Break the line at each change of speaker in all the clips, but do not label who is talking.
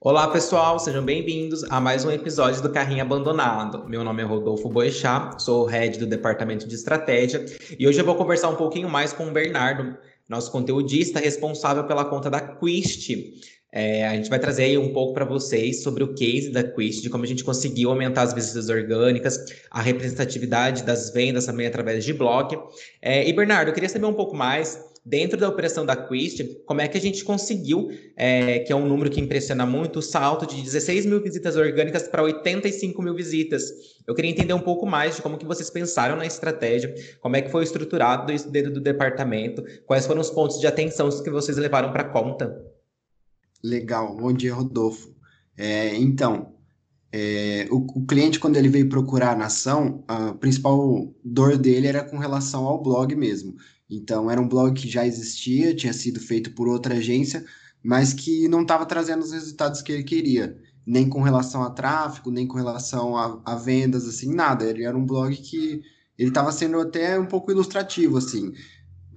Olá, pessoal, sejam bem-vindos a mais um episódio do Carrinho Abandonado. Meu nome é Rodolfo Boechat, sou o head do Departamento de Estratégia e hoje eu vou conversar um pouquinho mais com o Bernardo, nosso conteudista responsável pela conta da Quist. É, a gente vai trazer aí um pouco para vocês sobre o case da Quist, de como a gente conseguiu aumentar as visitas orgânicas, a representatividade das vendas também através de blog. É, e Bernardo, eu queria saber um pouco mais dentro da operação da Quist, como é que a gente conseguiu, é, que é um número que impressiona muito, o salto de 16 mil visitas orgânicas para 85 mil visitas. Eu queria entender um pouco mais de como que vocês pensaram na estratégia, como é que foi estruturado isso dentro do departamento, quais foram os pontos de atenção que vocês levaram para conta.
Legal, bom dia, Rodolfo. É, então, é, o, o, cliente, quando ele veio procurar a nação, a principal dor dele era com relação ao blog mesmo. Então, era um blog que já existia, tinha sido feito por outra agência, mas que não estava trazendo os resultados que ele queria, nem com relação a tráfego, nem com relação a, a vendas, assim, nada. Ele era um blog que ele estava sendo até um pouco ilustrativo, assim,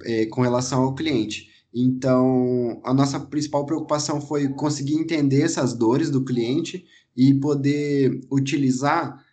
é, com relação ao cliente. Então, a nossa principal preocupação foi conseguir entender essas dores do cliente e poder utilizar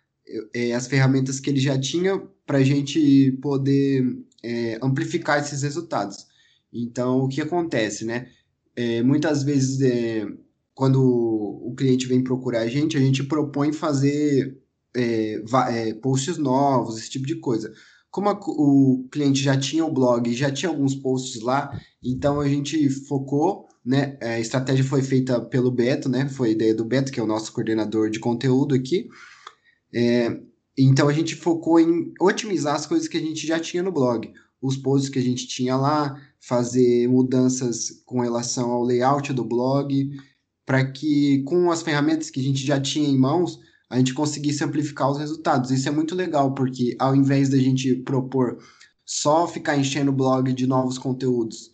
é, as ferramentas que ele já tinha para a gente poder é, amplificar esses resultados. Então, o que acontece, né? É, muitas vezes, é, quando o cliente vem procurar a gente, a gente propõe fazer é, posts novos, esse tipo de coisa. Como a, o cliente já tinha o blog, já tinha alguns posts lá, então a gente focou, né? A estratégia foi feita pelo Beto, né? Foi ideia do Beto, que é o nosso coordenador de conteúdo aqui. É, então a gente focou em otimizar as coisas que a gente já tinha no blog, os posts que a gente tinha lá, fazer mudanças com relação ao layout do blog, para que com as ferramentas que a gente já tinha em mãos, a gente conseguisse amplificar os resultados. Isso é muito legal, porque ao invés da gente propor só ficar enchendo o blog de novos conteúdos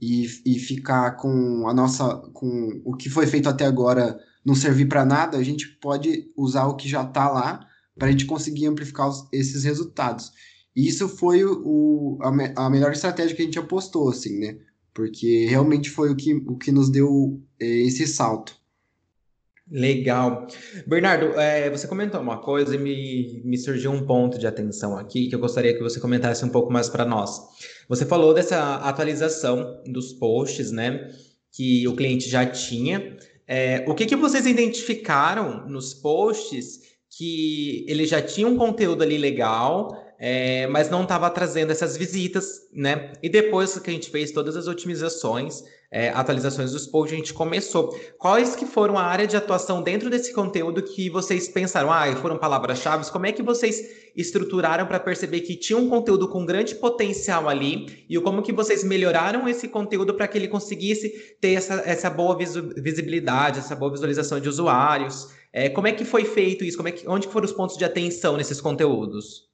e, e ficar com a nossa com o que foi feito até agora não servir para nada, a gente pode usar o que já está lá para a gente conseguir amplificar os, esses resultados. E isso foi o, a, me, a, melhor estratégia que a gente apostou, assim, né? Porque realmente foi o que, o que nos deu é, esse salto.
Legal. Bernardo, é, você comentou uma coisa e me, me surgiu um ponto de atenção aqui que eu gostaria que você comentasse um pouco mais para nós. Você falou dessa atualização dos posts, né? Que o cliente já tinha. É, o que, que vocês identificaram nos posts que ele já tinha um conteúdo ali legal, é, mas não estava trazendo essas visitas, né? E depois que a gente fez todas as otimizações, é, atualizações dos posts, a gente começou. Quais que foram a área de atuação dentro desse conteúdo que vocês pensaram? Ah, foram palavras-chave? Como é que vocês estruturaram para perceber que tinha um conteúdo com grande potencial ali e como que vocês melhoraram esse conteúdo para que ele conseguisse ter essa, essa boa visibilidade, essa boa visualização de usuários? É, como é que foi feito isso? Como é que, onde foram os pontos de atenção nesses conteúdos?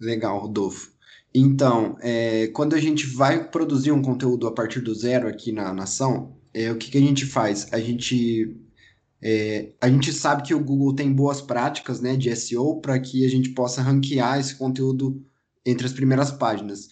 Legal, Rodolfo. Então, é, quando a gente vai produzir um conteúdo a partir do zero aqui na nação, é, o que, que a gente faz? A gente, é, a gente sabe que o Google tem boas práticas né, de SEO para que a gente possa ranquear esse conteúdo entre as primeiras páginas.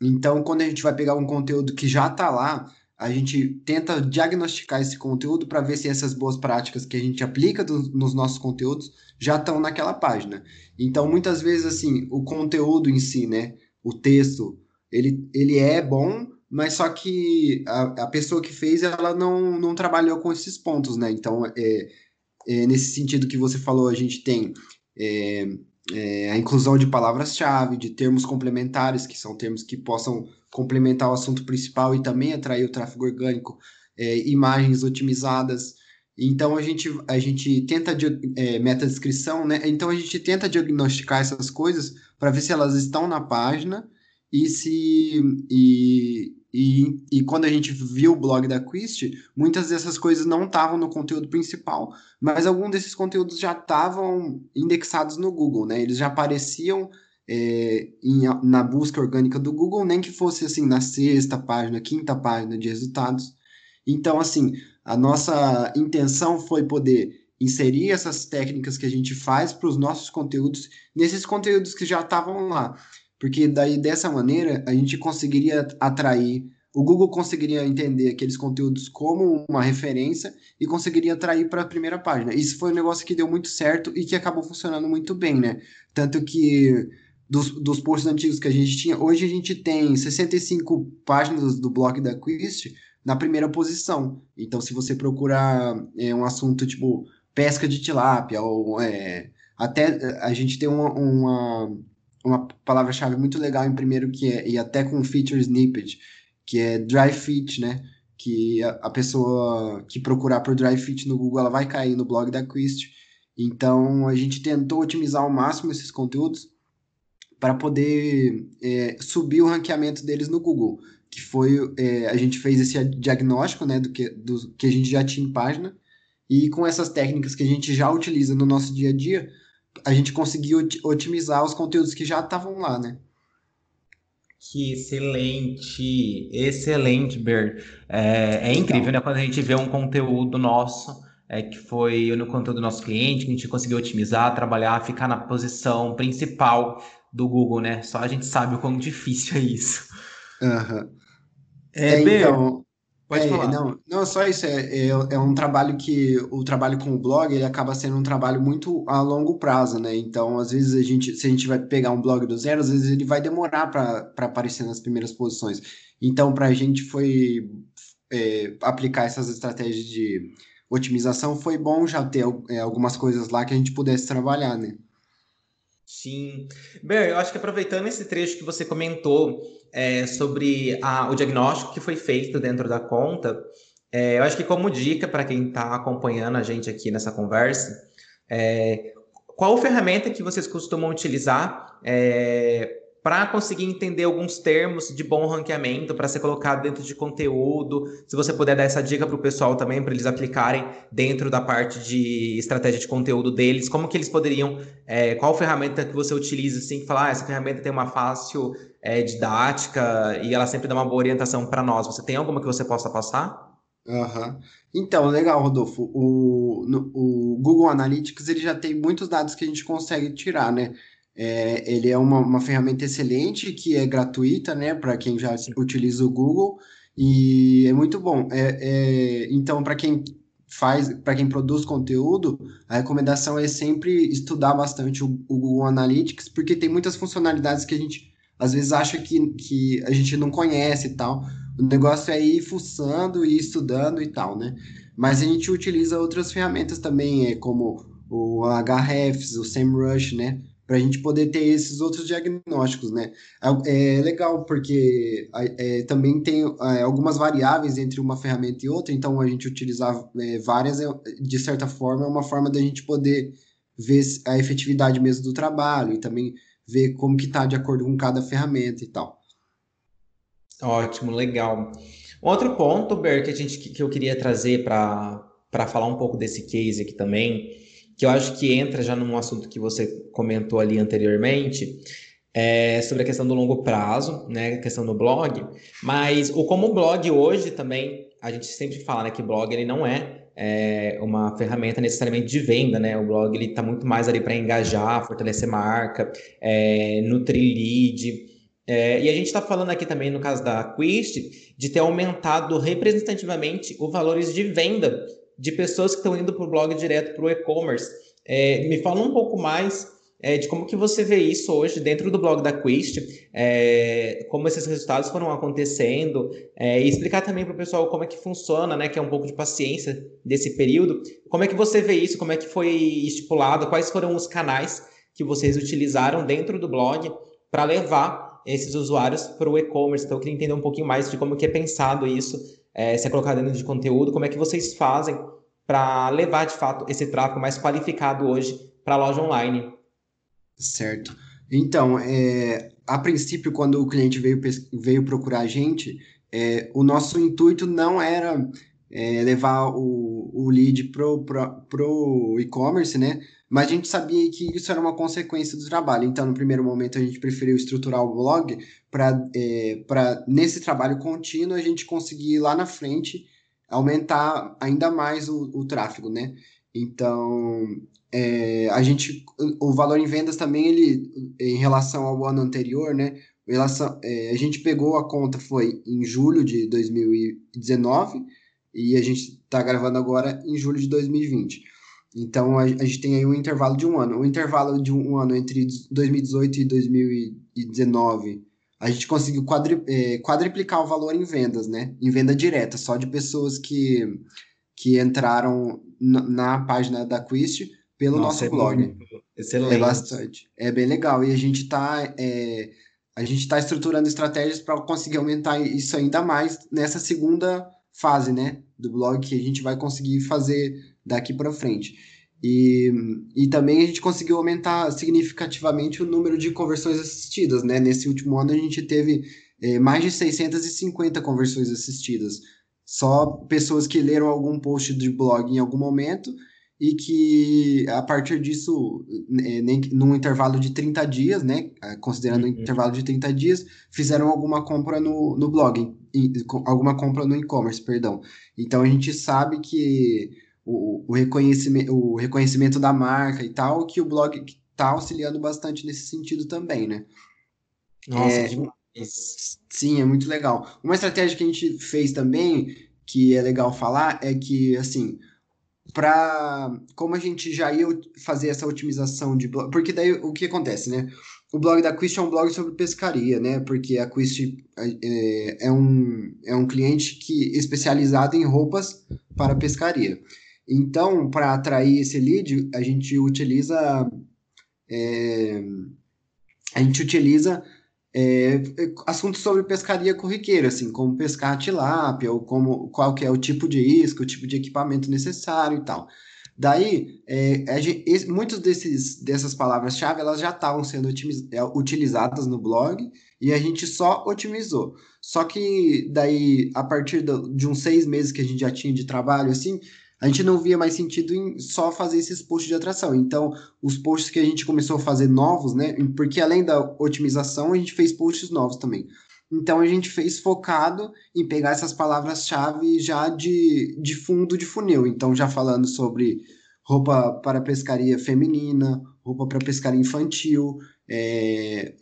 Então, quando a gente vai pegar um conteúdo que já está lá, a gente tenta diagnosticar esse conteúdo para ver se essas boas práticas que a gente aplica do, nos nossos conteúdos já estão naquela página. Então, muitas vezes, assim, o conteúdo em si, né, o texto, ele, ele é bom, mas só que a, a pessoa que fez, ela não, não trabalhou com esses pontos, né? Então, é, é nesse sentido que você falou, a gente tem é, é, a inclusão de palavras-chave, de termos complementares, que são termos que possam complementar o assunto principal e também atrair o tráfego orgânico, é, imagens otimizadas. Então a gente, a gente tenta é, meta descrição, né? Então a gente tenta diagnosticar essas coisas para ver se elas estão na página e se e, e, e quando a gente viu o blog da Quist, muitas dessas coisas não estavam no conteúdo principal, mas alguns desses conteúdos já estavam indexados no Google, né? Eles já apareciam é, em, na busca orgânica do Google, nem que fosse assim na sexta página, quinta página de resultados. Então, assim, a nossa intenção foi poder inserir essas técnicas que a gente faz para os nossos conteúdos, nesses conteúdos que já estavam lá. porque daí dessa maneira a gente conseguiria atrair, o Google conseguiria entender aqueles conteúdos como uma referência e conseguiria atrair para a primeira página. Isso foi um negócio que deu muito certo e que acabou funcionando muito bem, né? Tanto que dos, dos posts antigos que a gente tinha, hoje a gente tem 65 páginas do blog da Quist na primeira posição. Então, se você procurar é, um assunto tipo pesca de tilápia, ou é, até a gente tem uma, uma, uma palavra-chave muito legal em primeiro que é, e até com feature snippet, que é dry fit, né? Que a, a pessoa que procurar por dry fit no Google, ela vai cair no blog da Quist. Então, a gente tentou otimizar ao máximo esses conteúdos para poder é, subir o ranqueamento deles no Google, que foi é, a gente fez esse diagnóstico, né, do que, do que a gente já tinha em página e com essas técnicas que a gente já utiliza no nosso dia a dia, a gente conseguiu otimizar os conteúdos que já estavam lá, né?
Que excelente, excelente, Ber. É, é incrível, né? Quando a gente vê um conteúdo nosso, é, que foi no conteúdo do nosso cliente, que a gente conseguiu otimizar, trabalhar, ficar na posição principal do Google, né? Só a gente sabe o quão difícil é isso.
Uhum. É, é então, pode é, falar. Não, não, só isso. É, é, é, um trabalho que o trabalho com o blog ele acaba sendo um trabalho muito a longo prazo, né? Então, às vezes a gente, se a gente vai pegar um blog do zero, às vezes ele vai demorar para aparecer nas primeiras posições. Então, para a gente foi é, aplicar essas estratégias de otimização, foi bom já ter é, algumas coisas lá que a gente pudesse trabalhar, né?
Sim. Bem, eu acho que aproveitando esse trecho que você comentou é, sobre a, o diagnóstico que foi feito dentro da conta, é, eu acho que como dica para quem está acompanhando a gente aqui nessa conversa, é, qual ferramenta que vocês costumam utilizar é, para conseguir entender alguns termos de bom ranqueamento para ser colocado dentro de conteúdo. Se você puder dar essa dica para o pessoal também, para eles aplicarem dentro da parte de estratégia de conteúdo deles, como que eles poderiam, é, qual ferramenta que você utiliza, assim, falar, ah, essa ferramenta tem uma fácil é, didática e ela sempre dá uma boa orientação para nós. Você tem alguma que você possa passar?
Uhum. Então, legal, Rodolfo. O, no, o Google Analytics ele já tem muitos dados que a gente consegue tirar, né? É, ele é uma, uma ferramenta excelente que é gratuita, né, para quem já utiliza o Google e é muito bom. É, é então, para quem faz, para quem produz conteúdo, a recomendação é sempre estudar bastante o, o, Google Analytics, porque tem muitas funcionalidades que a gente às vezes acha que, que a gente não conhece e tal. O negócio é ir fuçando e estudando e tal, né? Mas a gente utiliza outras ferramentas também, é como o Ahrefs, o SEMrush, né? Para a gente poder ter esses outros diagnósticos, né? É, é legal porque é, também tem é, algumas variáveis entre uma ferramenta e outra, então a gente utilizar é, várias, é, de certa forma, é uma forma da gente poder ver a efetividade mesmo do trabalho e também ver como que está de acordo com cada ferramenta e tal.
Ótimo, legal. Outro ponto, Ber, que, a gente, que eu queria trazer para falar um pouco desse case aqui também, que eu acho que entra já num assunto que você comentou ali anteriormente, é sobre a questão do longo prazo, né, a questão do blog, mas o como o blog hoje também, a gente sempre fala, né, que blog ele não é, é uma ferramenta necessariamente de venda, né, o blog ele está muito mais ali para engajar, fortalecer marca, é, nutrir lead, é, e a gente está falando aqui também, no caso da Quist, de ter aumentado representativamente os valores de venda de pessoas que estão indo para o blog direto para o e-commerce. É, me fala um pouco mais é, de como que você vê isso hoje dentro do blog da Quist, é, como esses resultados foram acontecendo, é, e explicar também para o pessoal como é que funciona, né, que é um pouco de paciência desse período. Como é que você vê isso? Como é que foi estipulado? Quais foram os canais que vocês utilizaram dentro do blog para levar esses usuários para o e-commerce? Então, eu queria entender um pouquinho mais de como que é pensado isso é, se é colocado dentro de conteúdo, como é que vocês fazem para levar de fato esse tráfego mais qualificado hoje para a loja online?
Certo. Então, é, a princípio, quando o cliente veio, veio procurar a gente, é, o nosso intuito não era é, levar o, o lead pro, pro e-commerce, né? Mas a gente sabia que isso era uma consequência do trabalho. Então, no primeiro momento, a gente preferiu estruturar o blog para, é, nesse trabalho contínuo, a gente conseguir lá na frente aumentar ainda mais o, o tráfego, né? Então, é, a gente, o valor em vendas também, ele, em relação ao ano anterior, né? Relação, é, a gente pegou a conta, foi em julho de 2019 e a gente está gravando agora em julho de 2020. Então, a, gente tem aí um intervalo de um ano. O intervalo de um ano entre 2018 e 2019, a gente conseguiu quadri, é, quadriplicar o valor em vendas, né? Em venda direta, só de pessoas que, que entraram na, na página da Quist pelo Nossa, nosso é blog.
Excelente.
É bastante. É bem legal. E a gente está é, a gente está estruturando estratégias para conseguir aumentar isso ainda mais nessa segunda fase, né, do blog que a gente vai conseguir fazer daqui para frente. E, e também a gente conseguiu aumentar significativamente o número de conversões assistidas, né? Nesse último ano a gente teve é, mais de 650 conversões assistidas. Só pessoas que leram algum post de blog em algum momento e que a partir disso, é, nem, num intervalo de 30 dias, né, considerando uhum. um intervalo de 30 dias, fizeram alguma compra no, no blog, alguma compra no e-commerce, perdão. Então a gente sabe que o, o, reconhecimento, o reconhecimento da marca e tal, que o blog está auxiliando bastante nesse sentido também, né?
Nossa, é, demais.
Sim, é muito legal. Uma estratégia que a gente fez também, que é legal falar, é que, assim, para como a gente já ia fazer essa otimização de blog, porque daí o que acontece, né? O blog da Quist é um blog sobre pescaria, né? Porque a Quist é, é um, é um cliente que especializado em roupas para pescaria. Então, para atrair esse lead, a gente utiliza é, a gente utiliza é, assuntos sobre pescaria corriqueira, assim, como pescar tilápia, ou como, qual que é o tipo de isca, o tipo de equipamento necessário e tal. Daí, é, muitos desses, dessas palavras-chave, elas já estavam sendo é, utilizadas no blog, e a gente só otimizou. Só que daí, a partir do, de uns seis meses que a gente já tinha de trabalho, assim, a gente não via mais sentido em só fazer esses posts de atração. Então, os posts que a gente começou a fazer novos, né? Porque além da otimização, a gente fez posts novos também. Então, a gente fez focado em pegar essas palavras-chave já de, de fundo de funil. Então, já falando sobre roupa para pescaria feminina, roupa para pescaria infantil, é,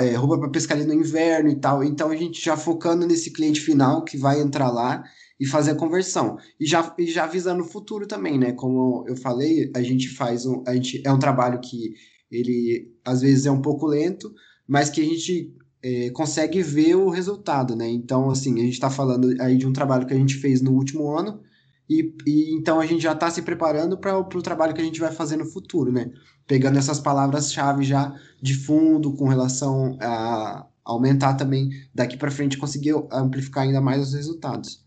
é, roupa para pescaria no inverno e tal. Então, a gente já focando nesse cliente final que vai entrar lá e fazer a conversão. E já, e já visando o futuro também, né? Como eu falei, a gente faz um. A gente, é um trabalho que ele às vezes é um pouco lento, mas que a gente é, consegue ver o resultado, né? Então, assim, a gente está falando aí de um trabalho que a gente fez no último ano, e, e então a gente já está se preparando para o trabalho que a gente vai fazer no futuro, né? Pegando essas palavras-chave já de fundo com relação a aumentar também daqui para frente conseguir amplificar ainda mais os resultados.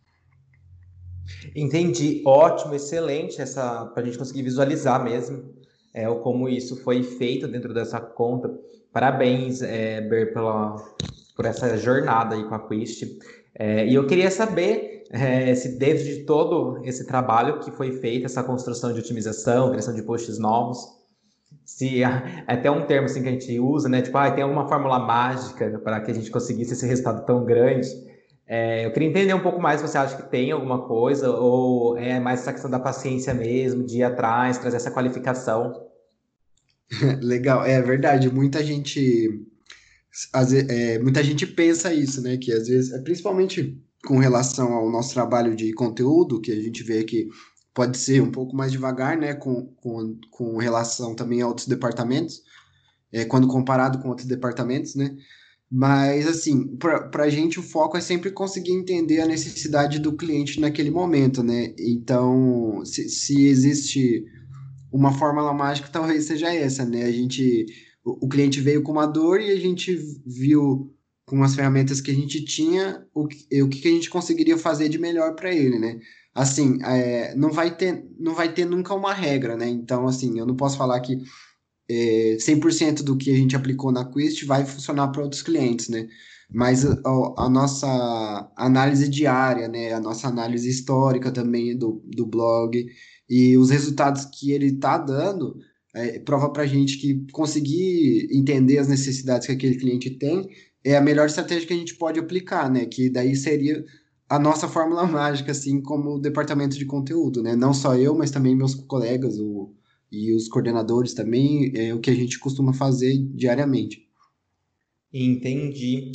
Entendi, ótimo, excelente essa para a gente conseguir visualizar mesmo é, como isso foi feito dentro dessa conta. Parabéns, é, Ber, pela, por essa jornada aí com a Quist. É, e eu queria saber é, se dentro de todo esse trabalho que foi feito, essa construção de otimização, criação de posts novos, se é até um termo assim que a gente usa, né? Tipo, ah, tem alguma fórmula mágica para que a gente conseguisse esse resultado tão grande. É, eu queria entender um pouco mais se você acha que tem alguma coisa, ou é mais essa questão da paciência mesmo, de ir atrás, trazer essa qualificação.
Legal, é verdade. Muita gente, é, muita gente pensa isso, né? Que às vezes, é principalmente com relação ao nosso trabalho de conteúdo, que a gente vê que pode ser um pouco mais devagar, né? Com, com, com relação também a outros departamentos, é, quando comparado com outros departamentos, né? Mas, assim, para a gente o foco é sempre conseguir entender a necessidade do cliente naquele momento, né? Então, se, se existe uma fórmula mágica, talvez seja essa, né? A gente, o, o, cliente veio com uma dor e a gente viu com as ferramentas que a gente tinha o que, o que a gente conseguiria fazer de melhor para ele, né? Assim, é, não vai ter, não vai ter nunca uma regra, né? Então, assim, eu não posso falar que é, 100% do que a gente aplicou na Quist vai funcionar para outros clientes, né? Mas a, a, nossa análise diária, né? A nossa análise histórica também do, do blog e os resultados que ele está dando é, prova para a gente que conseguir entender as necessidades que aquele cliente tem é a melhor estratégia que a gente pode aplicar, né? Que daí seria a nossa fórmula mágica, assim, como departamento de conteúdo, né? Não só eu, mas também meus colegas o, e os coordenadores também, é o que a gente costuma fazer diariamente.
Entendi.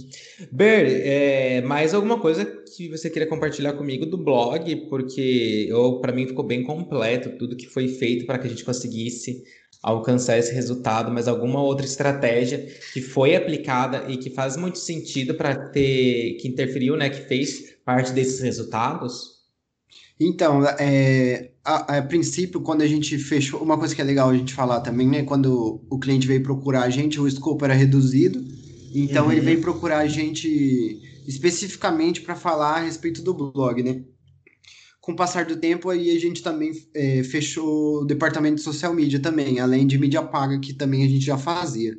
Ber, é, mais alguma coisa que você queria compartilhar comigo do blog? Porque para mim ficou bem completo tudo que foi feito para que a gente conseguisse alcançar esse resultado, mas alguma outra estratégia que foi aplicada e que faz muito sentido para ter, que interferiu, né, que fez parte desses resultados?
Então, é, a, a, princípio, quando a gente fechou, uma coisa que é legal a gente falar também, né, quando o cliente veio procurar a gente, o escopo era reduzido, então uhum. ele veio procurar a gente especificamente para falar a respeito do blog, né? com o passar do tempo, aí a gente também é, fechou o departamento de social media também, além de mídia paga, que também a gente já fazia.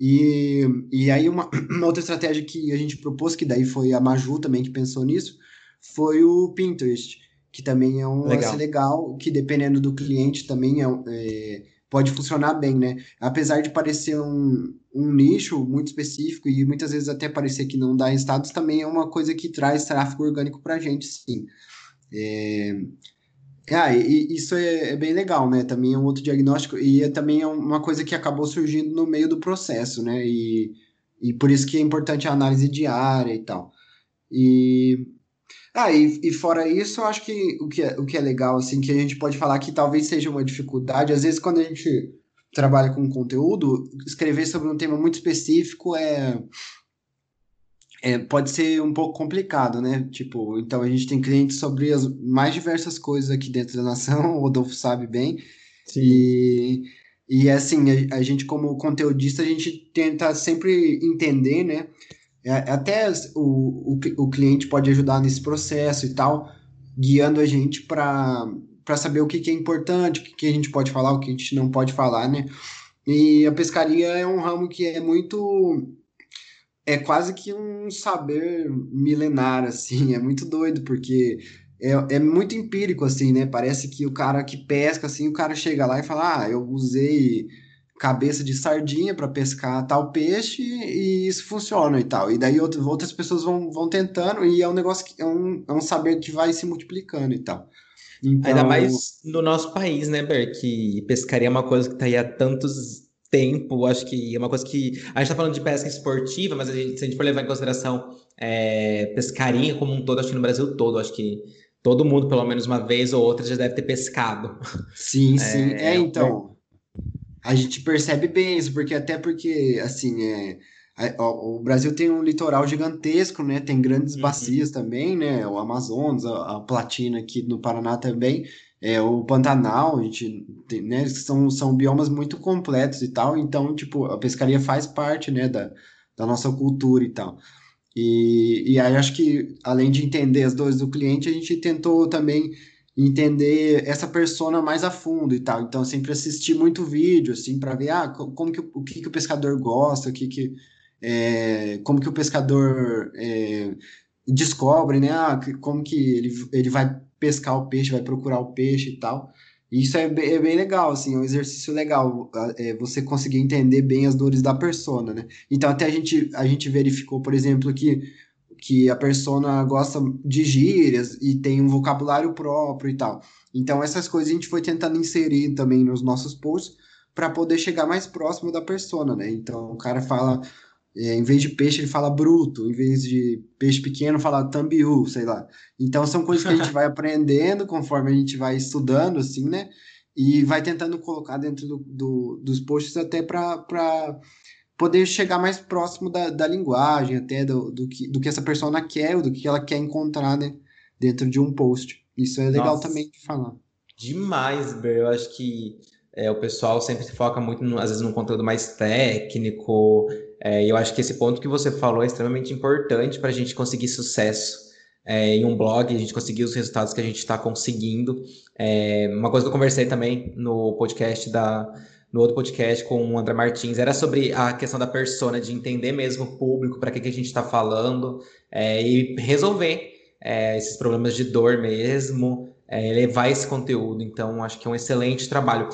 E, e aí uma, uma outra estratégia que a gente propôs, que daí foi a Maju também que pensou nisso, foi o Pinterest, que também é um legal, legal que dependendo do cliente também é, é, pode funcionar bem, né? Apesar de parecer um, um nicho muito específico e muitas vezes até parecer que não dá resultados, também é uma coisa que traz tráfego orgânico para a gente, sim. É... Ah, e, isso é, é, bem legal, né? Também é um outro diagnóstico e é, também é uma coisa que acabou surgindo no meio do processo, né? E, e por isso que é importante a análise diária e tal. E, ah, e, e fora isso, eu acho que o, que é, o que é legal, assim, que a gente pode falar que talvez seja uma dificuldade, às vezes quando a gente trabalha com conteúdo, escrever sobre um tema muito específico é é, pode ser um pouco complicado, né? Tipo, então a gente tem clientes sobre as mais diversas coisas aqui dentro da nação, o Rodolfo sabe bem. Sim. E, e assim, a, a gente como conteudista, a gente tenta sempre entender, né? É, até o, o, o cliente pode ajudar nesse processo e tal, guiando a gente para para saber o que, que é importante, o que, que a gente pode falar, o que a gente não pode falar, né? E a pescaria é um ramo que é muito é quase que um saber milenar, assim, é muito doido, porque é, é muito empírico, assim, né? Parece que o cara que pesca, assim, o cara chega lá e fala, ah, eu usei cabeça de sardinha para pescar tal peixe e isso funciona e tal. E daí outras, pessoas vão, vão tentando e é um negócio que é um, é um saber que vai se multiplicando e tal.
Então... Ainda mais no nosso país, né, Ber? Que pescaria é uma coisa que está aí há tantos tempo, acho que é uma coisa que. A gente está falando de pesca esportiva, mas a gente, se a gente for levar em consideração é, pescaria como um todo, acho que no Brasil todo, acho que todo mundo, pelo menos uma vez ou outra, já deve ter pescado.
Sim, sim. É, é então. A gente percebe bem isso, porque até porque, assim, é, o Brasil tem um litoral gigantesco, né? Tem grandes uhum. bacias também, né? O Amazonas, a, a Platina aqui no Paraná também é, o Pantanal, a gente tem, né, são, são biomas muito completos e tal, então, tipo, a pescaria faz parte, né, da, da nossa cultura e tal. E, e aí acho que, além de entender as dores do cliente, a gente tentou também entender essa persona mais a fundo e tal. Então, sempre assistir muito vídeo, assim, para ver, ah, como que, o que, que o pescador gosta, o que que... É, como que o pescador é, descobre, né? Ah, como que ele, ele vai pescar o peixe, vai procurar o peixe e tal. Isso é bem, é bem legal, assim, é um exercício legal, é, você conseguir entender bem as dores da persona, né? Então até a gente, a gente verificou, por exemplo, que, que a persona gosta de gírias e tem um vocabulário próprio e tal. Então essas coisas a gente foi tentando inserir também nos nossos posts para poder chegar mais próximo da persona, né? Então o cara fala é, em vez de peixe, ele fala bruto. Em vez de peixe pequeno, fala tambiu, sei lá. Então, são coisas que a gente vai aprendendo conforme a gente vai estudando, assim, né? E vai tentando colocar dentro do, do, dos posts até para poder chegar mais próximo da, da linguagem, até do, do, que, do que essa pessoa quer, do que ela quer encontrar, né? Dentro de um post. Isso é legal Nossa, também de falar.
Demais, Ber. Eu acho que é, o pessoal sempre se foca muito, no, às vezes, num conteúdo mais técnico. É, e eu acho que esse ponto que você falou é extremamente importante para a gente conseguir sucesso é, em um blog, a gente conseguir os resultados que a gente está conseguindo. É, uma coisa que eu conversei também no podcast da. No outro podcast com o André Martins, era sobre a questão da persona, de entender mesmo o público, para que, que a gente está falando, é, e resolver é, esses problemas de dor mesmo, é, levar esse conteúdo. Então, acho que é um excelente trabalho.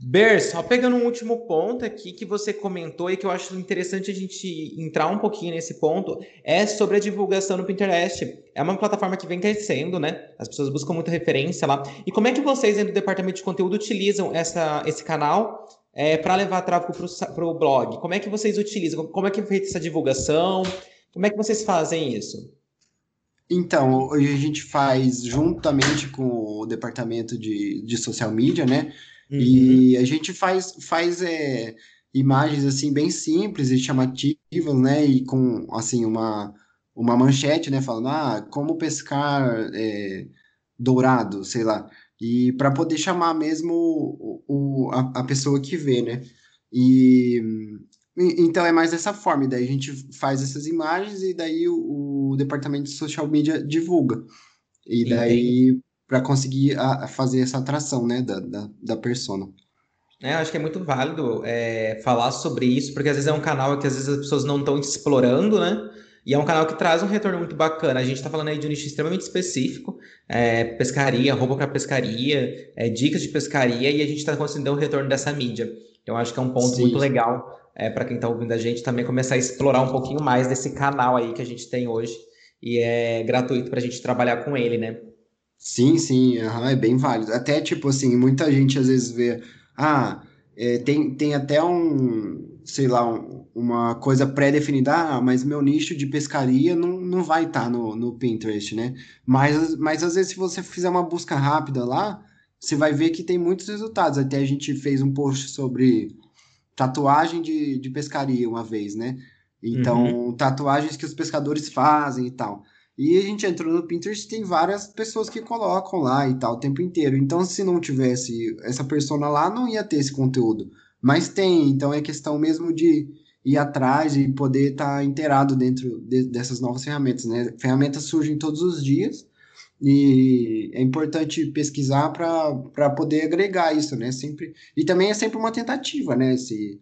Ber, só pegando um último ponto aqui que você comentou e que eu acho interessante a gente entrar um pouquinho nesse ponto, é sobre a divulgação no Pinterest. É uma plataforma que vem crescendo, né? As pessoas buscam muita referência lá. E como é que vocês, dentro do departamento de conteúdo, utilizam essa, esse canal é, para levar tráfego para o blog? Como é que vocês utilizam? Como é que é feita essa divulgação? Como é que vocês fazem isso?
Então, hoje a gente faz juntamente com o departamento de, de social media, né? Uhum. E a gente faz, faz é, imagens assim bem simples e chamativas, né? E com assim uma, uma manchete, né? Falando, ah, como pescar é, dourado, sei lá. E para poder chamar mesmo o, o, a, a pessoa que vê, né? E então é mais dessa forma, e daí a gente faz essas imagens e daí o, o departamento de social media divulga. E daí para conseguir a, a fazer essa atração, né, da, da, da persona.
É, acho que é muito válido é, falar sobre isso, porque às vezes é um canal que às vezes as pessoas não estão explorando, né? E é um canal que traz um retorno muito bacana. A gente está falando aí de um nicho extremamente específico, é, pescaria, roupa para pescaria, é, dicas de pescaria, e a gente está conseguindo um retorno dessa mídia. Eu acho que é um ponto Sim. muito legal é, para quem está ouvindo a gente também começar a explorar um pouquinho mais desse canal aí que a gente tem hoje. E é gratuito para a gente trabalhar com ele, né?
Sim, sim, uhum, é bem válido. Até, tipo assim, muita gente às vezes vê, ah, é, tem, tem até um, sei lá, um, uma coisa pré-definida, ah, mas meu nicho de pescaria não, não vai estar tá no, no Pinterest, né? Mas, mas às vezes se você fizer uma busca rápida lá, você vai ver que tem muitos resultados. Até a gente fez um post sobre tatuagem de, de pescaria uma vez, né? Então, uhum. tatuagens que os pescadores fazem e tal. E a gente entrou no Pinterest tem várias pessoas que colocam lá e tal o tempo inteiro. Então, se não tivesse essa persona lá, não ia ter esse conteúdo. Mas tem, então é questão mesmo de ir atrás e poder estar tá inteirado dentro de, dessas novas ferramentas, né? Ferramentas surgem todos os dias e é importante pesquisar para poder agregar isso, né? Sempre e também é sempre uma tentativa, né? Se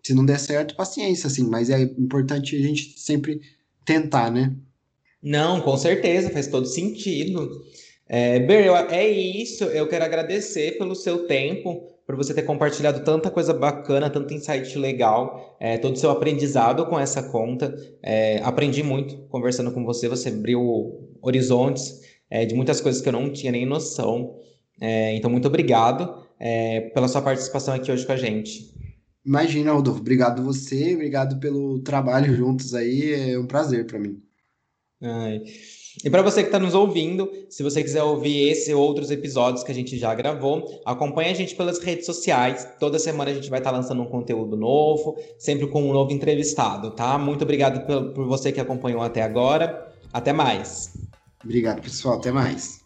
se não der certo, paciência, assim. Mas é importante a gente sempre tentar, né?
Não, com certeza, faz todo sentido. É, Ber, é isso. Eu quero agradecer pelo seu tempo, por você ter compartilhado tanta coisa bacana, tanto insight legal, é, todo o seu aprendizado com essa conta. É, aprendi muito conversando com você, você abriu horizontes é, de muitas coisas que eu não tinha nem noção. É, então, muito obrigado é, pela sua participação aqui hoje com a gente.
Imagina, Rodolfo. Obrigado você, obrigado pelo trabalho juntos aí. É um prazer para mim.
Ai. E para você que está nos ouvindo, se você quiser ouvir esse ou outros episódios que a gente já gravou, acompanhe a gente pelas redes sociais. Toda semana a gente vai estar tá lançando um conteúdo novo, sempre com um novo entrevistado, tá? Muito obrigado por, por você que acompanhou até agora. Até mais.
Obrigado, pessoal. Até mais.